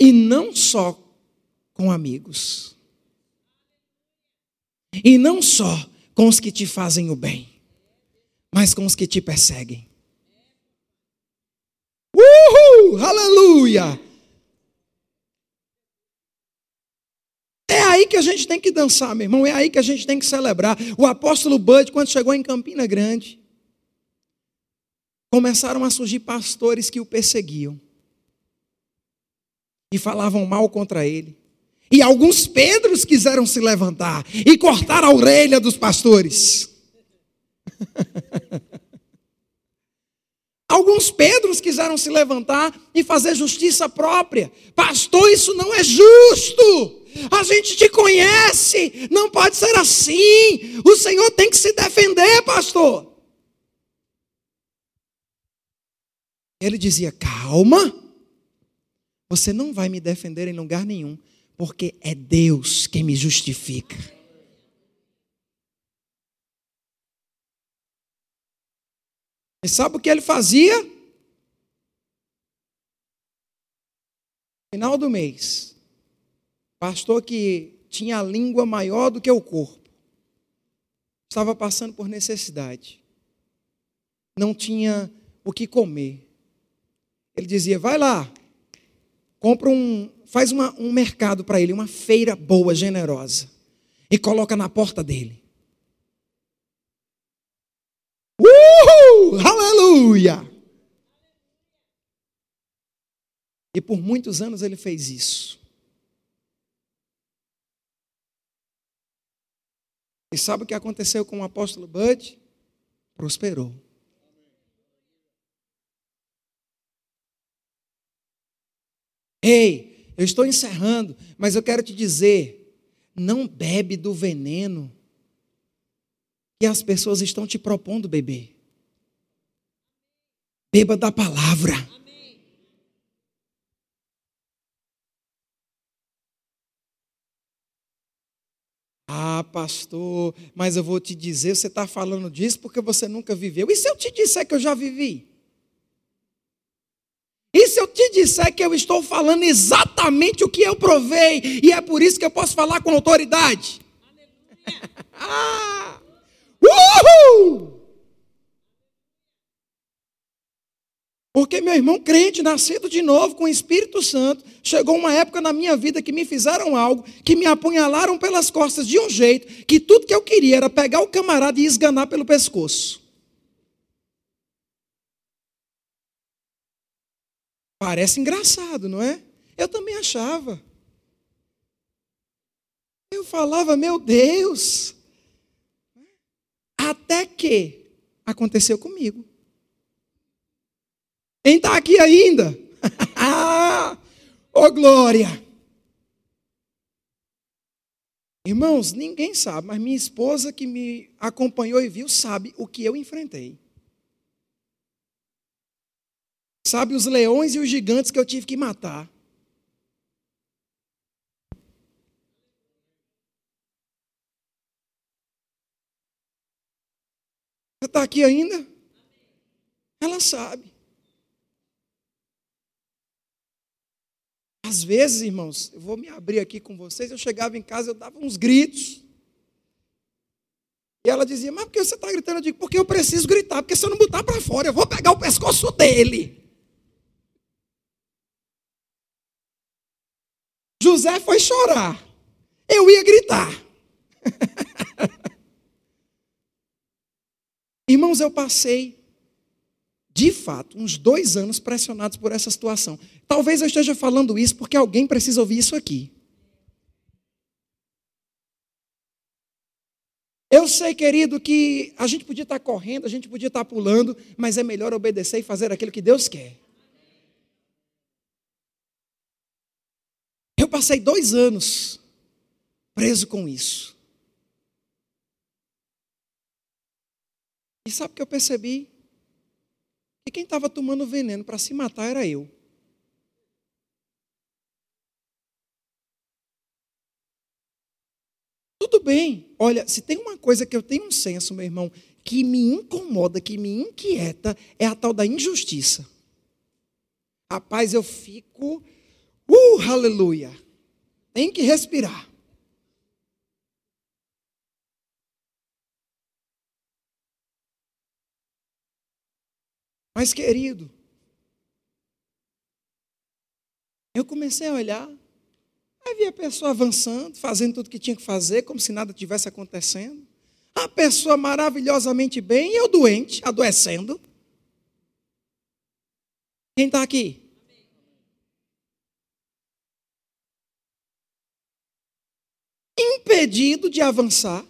E não só com amigos. E não só com os que te fazem o bem, mas com os que te perseguem. Uhul! Aleluia! É aí que a gente tem que dançar, meu irmão. É aí que a gente tem que celebrar. O apóstolo Bud, quando chegou em Campina Grande, começaram a surgir pastores que o perseguiam e falavam mal contra ele. E alguns Pedros quiseram se levantar e cortar a orelha dos pastores. [LAUGHS] Alguns Pedros quiseram se levantar e fazer justiça própria. Pastor, isso não é justo. A gente te conhece. Não pode ser assim. O Senhor tem que se defender, pastor. Ele dizia: Calma. Você não vai me defender em lugar nenhum porque é Deus quem me justifica. E sabe o que ele fazia? Final do mês, pastor que tinha a língua maior do que o corpo, estava passando por necessidade, não tinha o que comer. Ele dizia: vai lá, compra um, faz uma, um mercado para ele, uma feira boa, generosa, e coloca na porta dele. Uhul! Aleluia! E por muitos anos ele fez isso. E sabe o que aconteceu com o apóstolo Bud? Prosperou. Ei, eu estou encerrando, mas eu quero te dizer: não bebe do veneno que as pessoas estão te propondo beber. Beba da palavra. Ah, pastor, mas eu vou te dizer, você está falando disso porque você nunca viveu. E se eu te disser que eu já vivi? E se eu te disser que eu estou falando exatamente o que eu provei, e é por isso que eu posso falar com autoridade? [LAUGHS] ah! Uhul! Porque meu irmão crente, nascido de novo com o Espírito Santo, chegou uma época na minha vida que me fizeram algo, que me apunhalaram pelas costas de um jeito, que tudo que eu queria era pegar o camarada e esganar pelo pescoço. Parece engraçado, não é? Eu também achava. Eu falava, meu Deus. Até que aconteceu comigo. Quem está aqui ainda? [LAUGHS] oh, glória! Irmãos, ninguém sabe, mas minha esposa que me acompanhou e viu sabe o que eu enfrentei. Sabe os leões e os gigantes que eu tive que matar. Você está aqui ainda? Ela sabe. Às vezes, irmãos, eu vou me abrir aqui com vocês. Eu chegava em casa, eu dava uns gritos. E ela dizia: Mas por que você está gritando? Eu digo: Porque eu preciso gritar, porque se eu não botar para fora, eu vou pegar o pescoço dele. José foi chorar. Eu ia gritar. [LAUGHS] Irmãos, eu passei, de fato, uns dois anos pressionados por essa situação. Talvez eu esteja falando isso porque alguém precisa ouvir isso aqui. Eu sei, querido, que a gente podia estar correndo, a gente podia estar pulando, mas é melhor obedecer e fazer aquilo que Deus quer. Passei dois anos preso com isso. E sabe o que eu percebi? Que quem estava tomando veneno para se matar era eu. Tudo bem. Olha, se tem uma coisa que eu tenho um senso, meu irmão, que me incomoda, que me inquieta, é a tal da injustiça. Rapaz, eu fico. Uh, aleluia. Tem que respirar. Mas, querido, eu comecei a olhar, aí vi a pessoa avançando, fazendo tudo que tinha que fazer, como se nada tivesse acontecendo. A pessoa maravilhosamente bem e eu doente, adoecendo. Quem está aqui? Impedido de avançar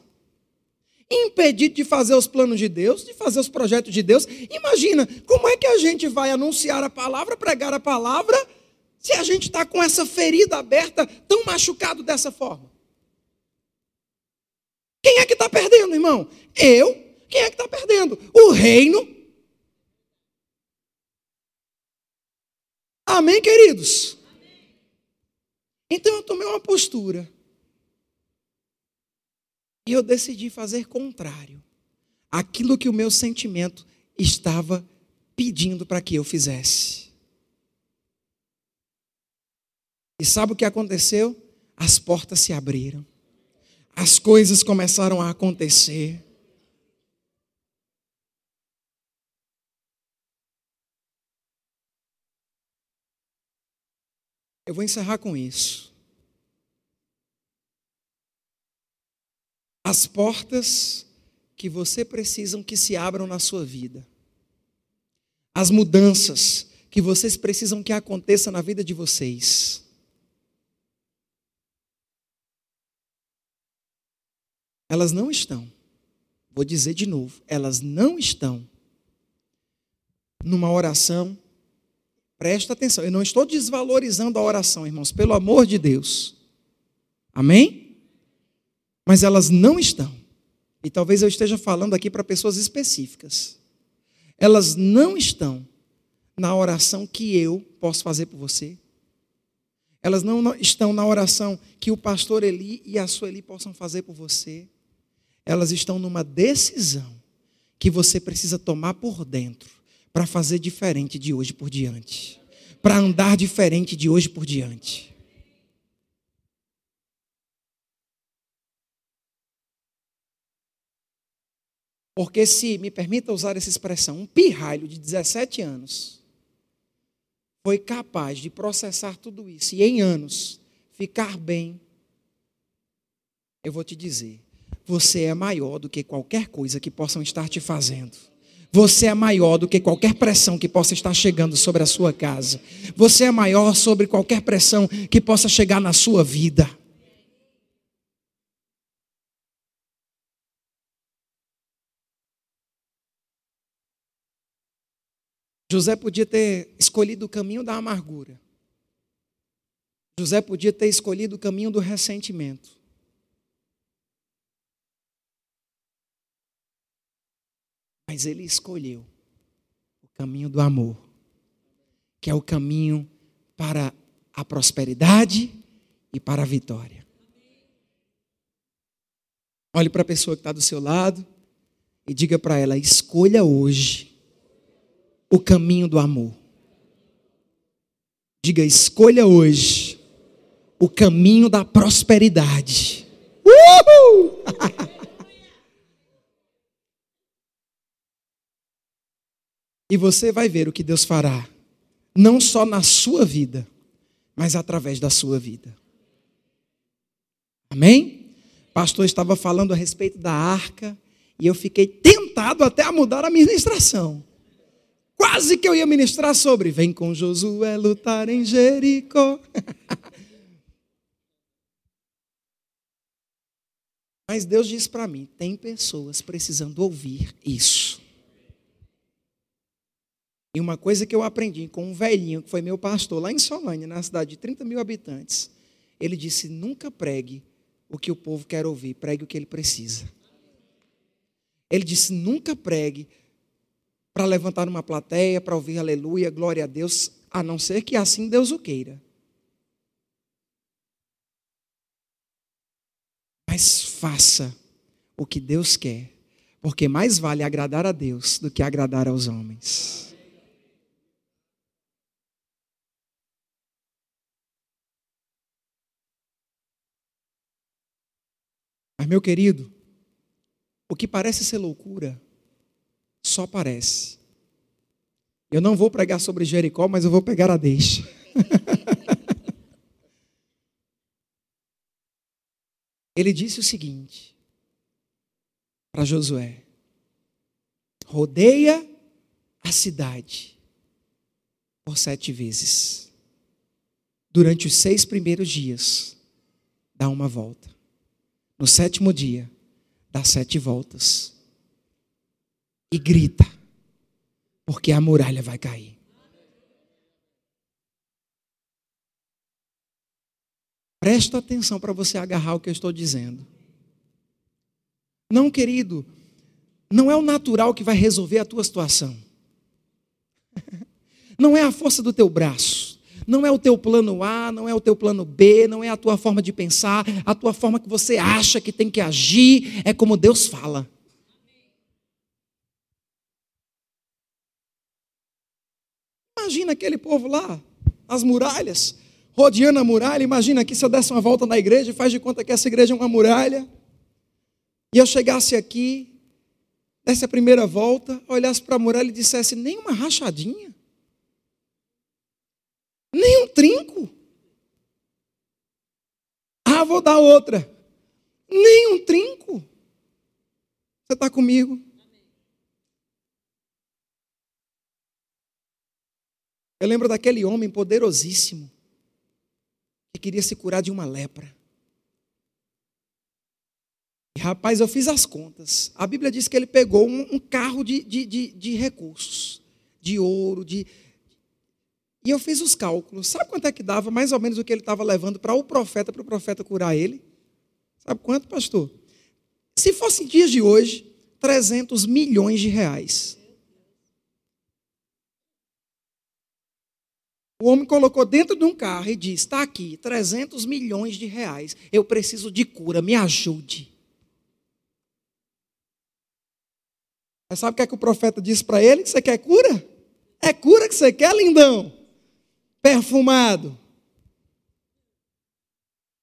impedido de fazer os planos de Deus, de fazer os projetos de Deus. Imagina, como é que a gente vai anunciar a palavra, pregar a palavra, se a gente está com essa ferida aberta, tão machucado dessa forma? Quem é que está perdendo, irmão? Eu? Quem é que está perdendo? O reino. Amém, queridos? Então eu tomei uma postura e eu decidi fazer contrário aquilo que o meu sentimento estava pedindo para que eu fizesse. E sabe o que aconteceu? As portas se abriram. As coisas começaram a acontecer. Eu vou encerrar com isso. As portas que você precisa que se abram na sua vida. As mudanças que vocês precisam que aconteça na vida de vocês. Elas não estão. Vou dizer de novo, elas não estão numa oração. Presta atenção, eu não estou desvalorizando a oração, irmãos, pelo amor de Deus. Amém? Mas elas não estão. E talvez eu esteja falando aqui para pessoas específicas. Elas não estão na oração que eu posso fazer por você. Elas não estão na oração que o pastor Eli e a sua Eli possam fazer por você. Elas estão numa decisão que você precisa tomar por dentro para fazer diferente de hoje por diante. Para andar diferente de hoje por diante. Porque se, me permita usar essa expressão, um pirralho de 17 anos foi capaz de processar tudo isso e em anos ficar bem, eu vou te dizer, você é maior do que qualquer coisa que possam estar te fazendo. Você é maior do que qualquer pressão que possa estar chegando sobre a sua casa. Você é maior sobre qualquer pressão que possa chegar na sua vida. José podia ter escolhido o caminho da amargura. José podia ter escolhido o caminho do ressentimento. Mas ele escolheu o caminho do amor. que é o caminho para a prosperidade e para a vitória. Olhe para a pessoa que está do seu lado e diga para ela: escolha hoje o caminho do amor. Diga: escolha hoje o caminho da prosperidade. Uhul! [LAUGHS] e você vai ver o que Deus fará, não só na sua vida, mas através da sua vida. Amém? Pastor estava falando a respeito da arca e eu fiquei tentado até a mudar a ministração. Quase que eu ia ministrar sobre Vem com Josué lutar em Jericó. [LAUGHS] Mas Deus diz para mim: tem pessoas precisando ouvir isso. E uma coisa que eu aprendi com um velhinho, que foi meu pastor lá em Solânia, na cidade de 30 mil habitantes, ele disse: nunca pregue o que o povo quer ouvir, pregue o que ele precisa. Ele disse: nunca pregue para levantar uma plateia, para ouvir aleluia, glória a Deus, a não ser que assim Deus o queira. Mas faça o que Deus quer, porque mais vale agradar a Deus do que agradar aos homens. Mas, meu querido, o que parece ser loucura, só parece. Eu não vou pregar sobre Jericó, mas eu vou pegar a deixa. [LAUGHS] Ele disse o seguinte para Josué: rodeia a cidade por sete vezes. Durante os seis primeiros dias, dá uma volta. No sétimo dia, dá sete voltas. E grita, porque a muralha vai cair. Presta atenção para você agarrar o que eu estou dizendo. Não, querido, não é o natural que vai resolver a tua situação. [LAUGHS] Não é a força do teu braço. Não é o teu plano A, não é o teu plano B, não é a tua forma de pensar, a tua forma que você acha que tem que agir, é como Deus fala. Imagina aquele povo lá, as muralhas, rodeando a muralha. Imagina aqui se eu desse uma volta na igreja e faz de conta que essa igreja é uma muralha. E eu chegasse aqui, desse a primeira volta, olhasse para a muralha e dissesse: nem uma rachadinha. Nem um trinco. Ah, vou dar outra. Nem um trinco. Você está comigo? Eu lembro daquele homem poderosíssimo que queria se curar de uma lepra. E, rapaz, eu fiz as contas. A Bíblia diz que ele pegou um, um carro de, de, de, de recursos, de ouro, de, e eu fiz os cálculos. Sabe quanto é que dava mais ou menos o que ele estava levando para o profeta, para o profeta curar ele? Sabe quanto, pastor? Se fosse dias de hoje, 300 milhões de reais. O homem colocou dentro de um carro e disse: Está aqui, 300 milhões de reais. Eu preciso de cura, me ajude. Mas sabe o que, é que o profeta disse para ele? Você quer cura? É cura que você quer, lindão? perfumado.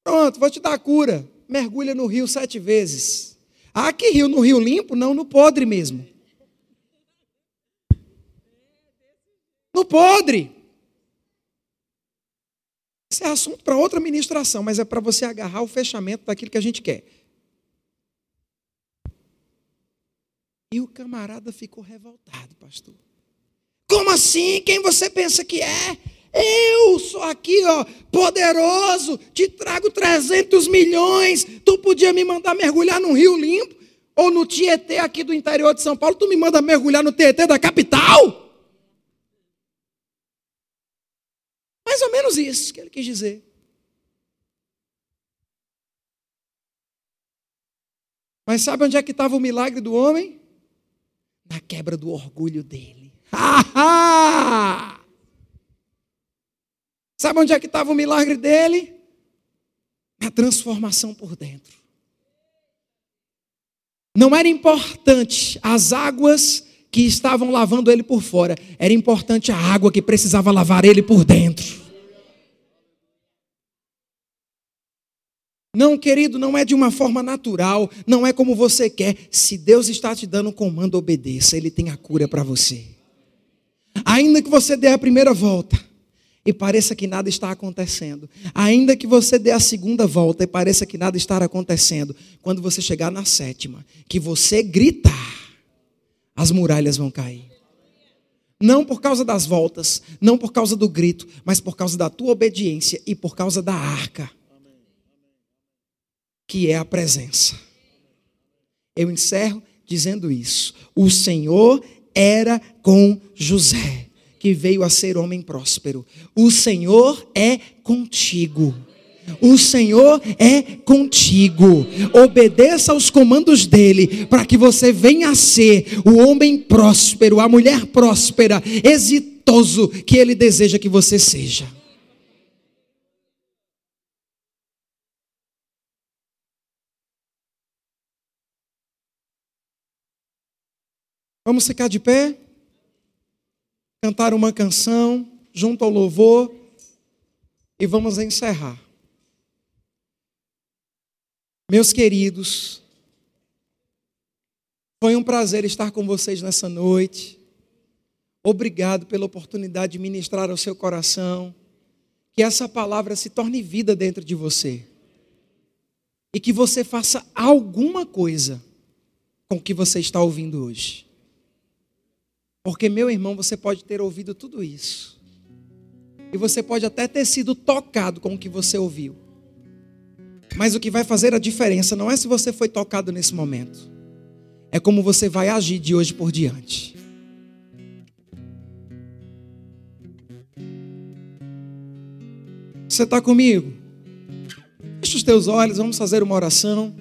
Pronto, vou te dar a cura. Mergulha no rio sete vezes. Ah, que rio? No rio limpo? Não, no podre mesmo. No podre. Isso é assunto para outra ministração, mas é para você agarrar o fechamento daquilo que a gente quer. E o camarada ficou revoltado, pastor. Como assim? Quem você pensa que é? Eu sou aqui, ó, poderoso, te trago 300 milhões. Tu podia me mandar mergulhar num rio limpo ou no Tietê aqui do interior de São Paulo, tu me manda mergulhar no Tietê da capital? Mais ou menos isso que ele quis dizer. Mas sabe onde é que estava o milagre do homem? Na quebra do orgulho dele. [LAUGHS] Sabe onde é que estava o milagre dele? Na transformação por dentro. Não era importante as águas que estavam lavando ele por fora, era importante a água que precisava lavar ele por dentro. Não, querido, não é de uma forma natural, não é como você quer. Se Deus está te dando um comando, obedeça, Ele tem a cura para você. Ainda que você dê a primeira volta e pareça que nada está acontecendo, ainda que você dê a segunda volta e pareça que nada está acontecendo, quando você chegar na sétima, que você gritar, as muralhas vão cair. Não por causa das voltas, não por causa do grito, mas por causa da tua obediência e por causa da arca que é a presença. Eu encerro dizendo isso. O Senhor era com José, que veio a ser homem próspero. O Senhor é contigo. O Senhor é contigo. Obedeça aos comandos dele, para que você venha a ser o homem próspero, a mulher próspera, exitoso que ele deseja que você seja. Vamos ficar de pé? Cantar uma canção junto ao louvor e vamos encerrar. Meus queridos, foi um prazer estar com vocês nessa noite. Obrigado pela oportunidade de ministrar ao seu coração. Que essa palavra se torne vida dentro de você. E que você faça alguma coisa com o que você está ouvindo hoje. Porque, meu irmão, você pode ter ouvido tudo isso. E você pode até ter sido tocado com o que você ouviu. Mas o que vai fazer a diferença não é se você foi tocado nesse momento, é como você vai agir de hoje por diante. Você está comigo? Feche os teus olhos, vamos fazer uma oração.